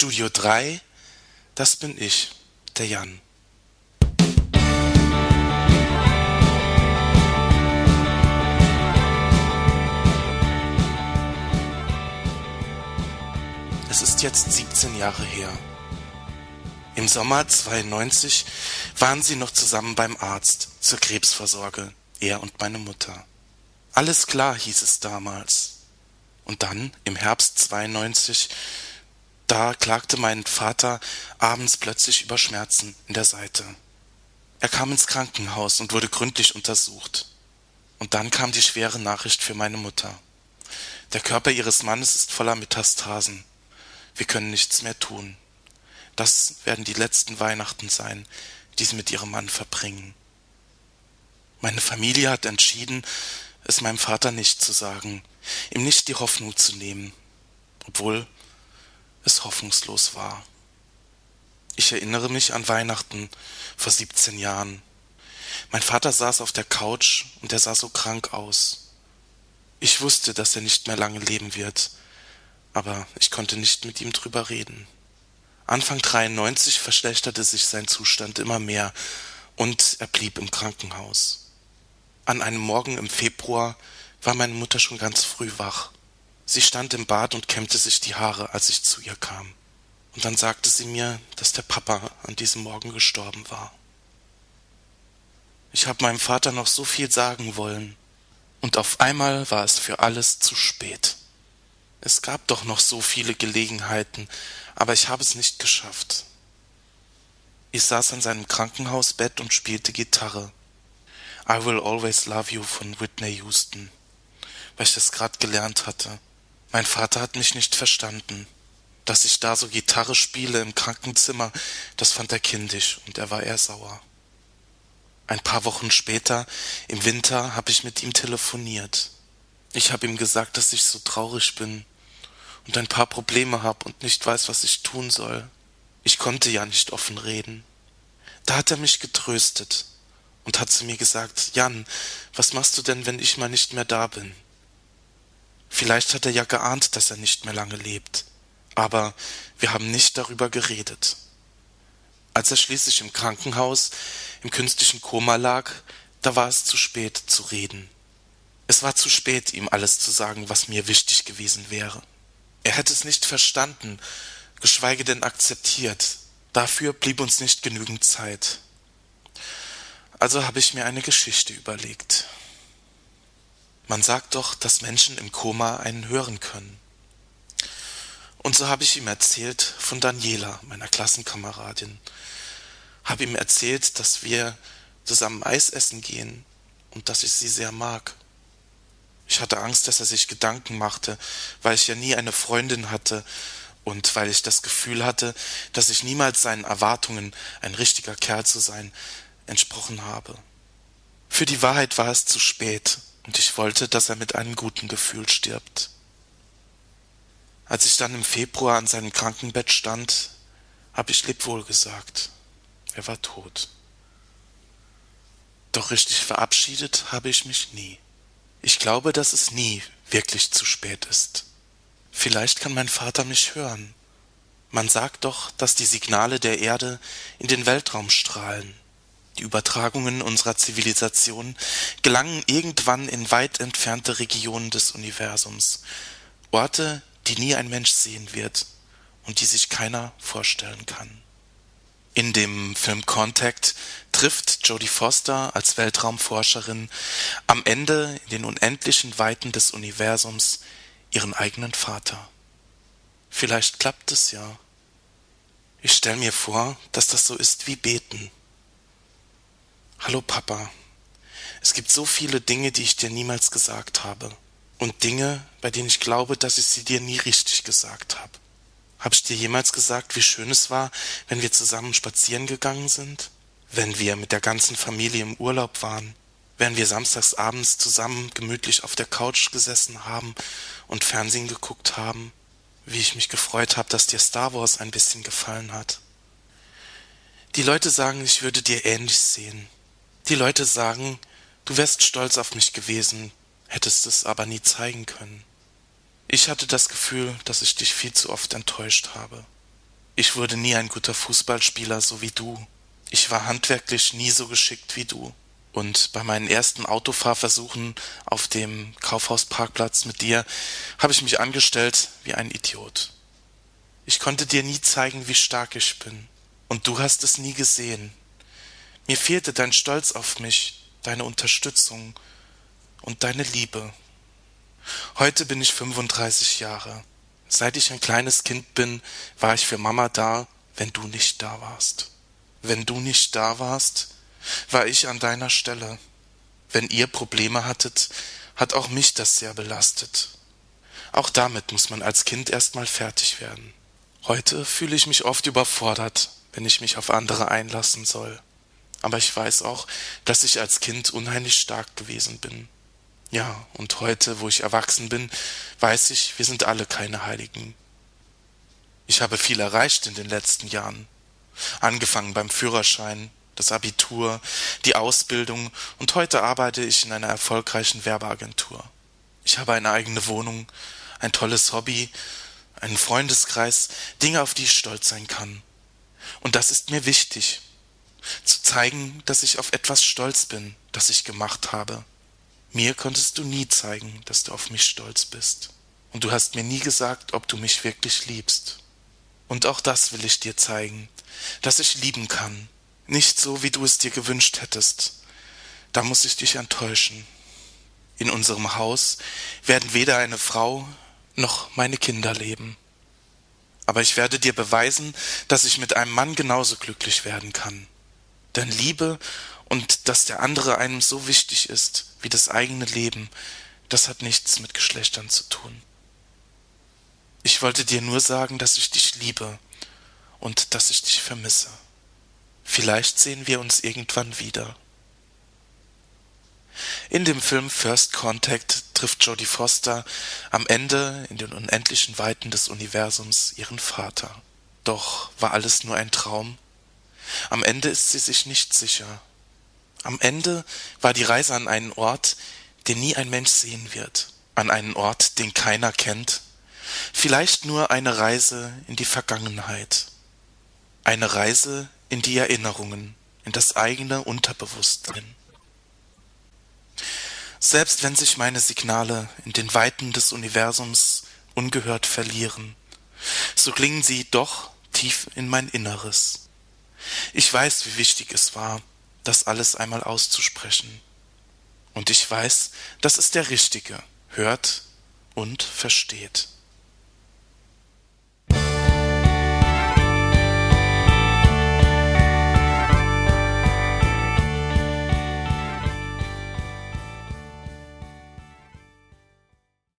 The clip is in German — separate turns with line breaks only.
Studio 3, das bin ich, der Jan. Es ist jetzt 17 Jahre her. Im Sommer 92 waren sie noch zusammen beim Arzt zur Krebsvorsorge, er und meine Mutter. Alles klar hieß es damals. Und dann, im Herbst 92, da klagte mein Vater abends plötzlich über Schmerzen in der Seite. Er kam ins Krankenhaus und wurde gründlich untersucht. Und dann kam die schwere Nachricht für meine Mutter. Der Körper ihres Mannes ist voller Metastasen. Wir können nichts mehr tun. Das werden die letzten Weihnachten sein, die sie mit ihrem Mann verbringen. Meine Familie hat entschieden, es meinem Vater nicht zu sagen, ihm nicht die Hoffnung zu nehmen, obwohl es hoffnungslos war. Ich erinnere mich an Weihnachten vor 17 Jahren. Mein Vater saß auf der Couch und er sah so krank aus. Ich wusste, dass er nicht mehr lange leben wird, aber ich konnte nicht mit ihm drüber reden. Anfang 93 verschlechterte sich sein Zustand immer mehr und er blieb im Krankenhaus. An einem Morgen im Februar war meine Mutter schon ganz früh wach. Sie stand im Bad und kämmte sich die Haare, als ich zu ihr kam. Und dann sagte sie mir, dass der Papa an diesem Morgen gestorben war. Ich habe meinem Vater noch so viel sagen wollen, und auf einmal war es für alles zu spät. Es gab doch noch so viele Gelegenheiten, aber ich habe es nicht geschafft. Ich saß an seinem Krankenhausbett und spielte Gitarre. I Will Always Love You von Whitney Houston, weil ich das gerade gelernt hatte. Mein Vater hat mich nicht verstanden. Dass ich da so Gitarre spiele im Krankenzimmer, das fand er kindisch und er war eher sauer. Ein paar Wochen später, im Winter, habe ich mit ihm telefoniert. Ich habe ihm gesagt, dass ich so traurig bin und ein paar Probleme habe und nicht weiß, was ich tun soll. Ich konnte ja nicht offen reden. Da hat er mich getröstet und hat zu mir gesagt, Jan, was machst du denn, wenn ich mal nicht mehr da bin? Vielleicht hat er ja geahnt, dass er nicht mehr lange lebt, aber wir haben nicht darüber geredet. Als er schließlich im Krankenhaus im künstlichen Koma lag, da war es zu spät zu reden. Es war zu spät, ihm alles zu sagen, was mir wichtig gewesen wäre. Er hätte es nicht verstanden, geschweige denn akzeptiert. Dafür blieb uns nicht genügend Zeit. Also habe ich mir eine Geschichte überlegt. Man sagt doch, dass Menschen im Koma einen hören können. Und so habe ich ihm erzählt von Daniela, meiner Klassenkameradin. Habe ihm erzählt, dass wir zusammen Eis essen gehen und dass ich sie sehr mag. Ich hatte Angst, dass er sich Gedanken machte, weil ich ja nie eine Freundin hatte und weil ich das Gefühl hatte, dass ich niemals seinen Erwartungen, ein richtiger Kerl zu sein, entsprochen habe. Für die Wahrheit war es zu spät, und ich wollte, dass er mit einem guten Gefühl stirbt. Als ich dann im Februar an seinem Krankenbett stand, habe ich Lebwohl gesagt. Er war tot. Doch richtig verabschiedet habe ich mich nie. Ich glaube, dass es nie wirklich zu spät ist. Vielleicht kann mein Vater mich hören. Man sagt doch, dass die Signale der Erde in den Weltraum strahlen. Die Übertragungen unserer Zivilisation gelangen irgendwann in weit entfernte Regionen des Universums, Orte, die nie ein Mensch sehen wird und die sich keiner vorstellen kann. In dem Film Contact trifft Jodie Foster als Weltraumforscherin am Ende in den unendlichen Weiten des Universums ihren eigenen Vater. Vielleicht klappt es ja. Ich stelle mir vor, dass das so ist wie beten. Hallo Papa, es gibt so viele Dinge, die ich dir niemals gesagt habe. Und Dinge, bei denen ich glaube, dass ich sie dir nie richtig gesagt habe. Hab ich dir jemals gesagt, wie schön es war, wenn wir zusammen spazieren gegangen sind? Wenn wir mit der ganzen Familie im Urlaub waren? Wenn wir samstags abends zusammen gemütlich auf der Couch gesessen haben und Fernsehen geguckt haben? Wie ich mich gefreut habe, dass dir Star Wars ein bisschen gefallen hat? Die Leute sagen, ich würde dir ähnlich sehen. Die Leute sagen, du wärst stolz auf mich gewesen, hättest es aber nie zeigen können. Ich hatte das Gefühl, dass ich dich viel zu oft enttäuscht habe. Ich wurde nie ein guter Fußballspieler, so wie du. Ich war handwerklich nie so geschickt wie du. Und bei meinen ersten Autofahrversuchen auf dem Kaufhausparkplatz mit dir habe ich mich angestellt wie ein Idiot. Ich konnte dir nie zeigen, wie stark ich bin. Und du hast es nie gesehen. Mir fehlte dein Stolz auf mich, deine Unterstützung und deine Liebe. Heute bin ich 35 Jahre. Seit ich ein kleines Kind bin, war ich für Mama da, wenn du nicht da warst. Wenn du nicht da warst, war ich an deiner Stelle. Wenn ihr Probleme hattet, hat auch mich das sehr belastet. Auch damit muss man als Kind erstmal fertig werden. Heute fühle ich mich oft überfordert, wenn ich mich auf andere einlassen soll. Aber ich weiß auch, dass ich als Kind unheimlich stark gewesen bin. Ja, und heute, wo ich erwachsen bin, weiß ich, wir sind alle keine Heiligen. Ich habe viel erreicht in den letzten Jahren. Angefangen beim Führerschein, das Abitur, die Ausbildung und heute arbeite ich in einer erfolgreichen Werbeagentur. Ich habe eine eigene Wohnung, ein tolles Hobby, einen Freundeskreis, Dinge, auf die ich stolz sein kann. Und das ist mir wichtig, zu zeigen, dass ich auf etwas stolz bin, das ich gemacht habe. Mir konntest du nie zeigen, dass du auf mich stolz bist. Und du hast mir nie gesagt, ob du mich wirklich liebst. Und auch das will ich dir zeigen, dass ich lieben kann. Nicht so, wie du es dir gewünscht hättest. Da muss ich dich enttäuschen. In unserem Haus werden weder eine Frau noch meine Kinder leben. Aber ich werde dir beweisen, dass ich mit einem Mann genauso glücklich werden kann. Denn Liebe und dass der andere einem so wichtig ist wie das eigene Leben, das hat nichts mit Geschlechtern zu tun. Ich wollte dir nur sagen, dass ich dich liebe und dass ich dich vermisse. Vielleicht sehen wir uns irgendwann wieder. In dem Film First Contact trifft Jodie Foster am Ende in den unendlichen Weiten des Universums ihren Vater. Doch war alles nur ein Traum? Am Ende ist sie sich nicht sicher. Am Ende war die Reise an einen Ort, den nie ein Mensch sehen wird, an einen Ort, den keiner kennt, vielleicht nur eine Reise in die Vergangenheit, eine Reise in die Erinnerungen, in das eigene Unterbewusstsein. Selbst wenn sich meine Signale in den Weiten des Universums ungehört verlieren, so klingen sie doch tief in mein Inneres. Ich weiß, wie wichtig es war, das alles einmal auszusprechen. Und ich weiß, dass es der Richtige hört und versteht.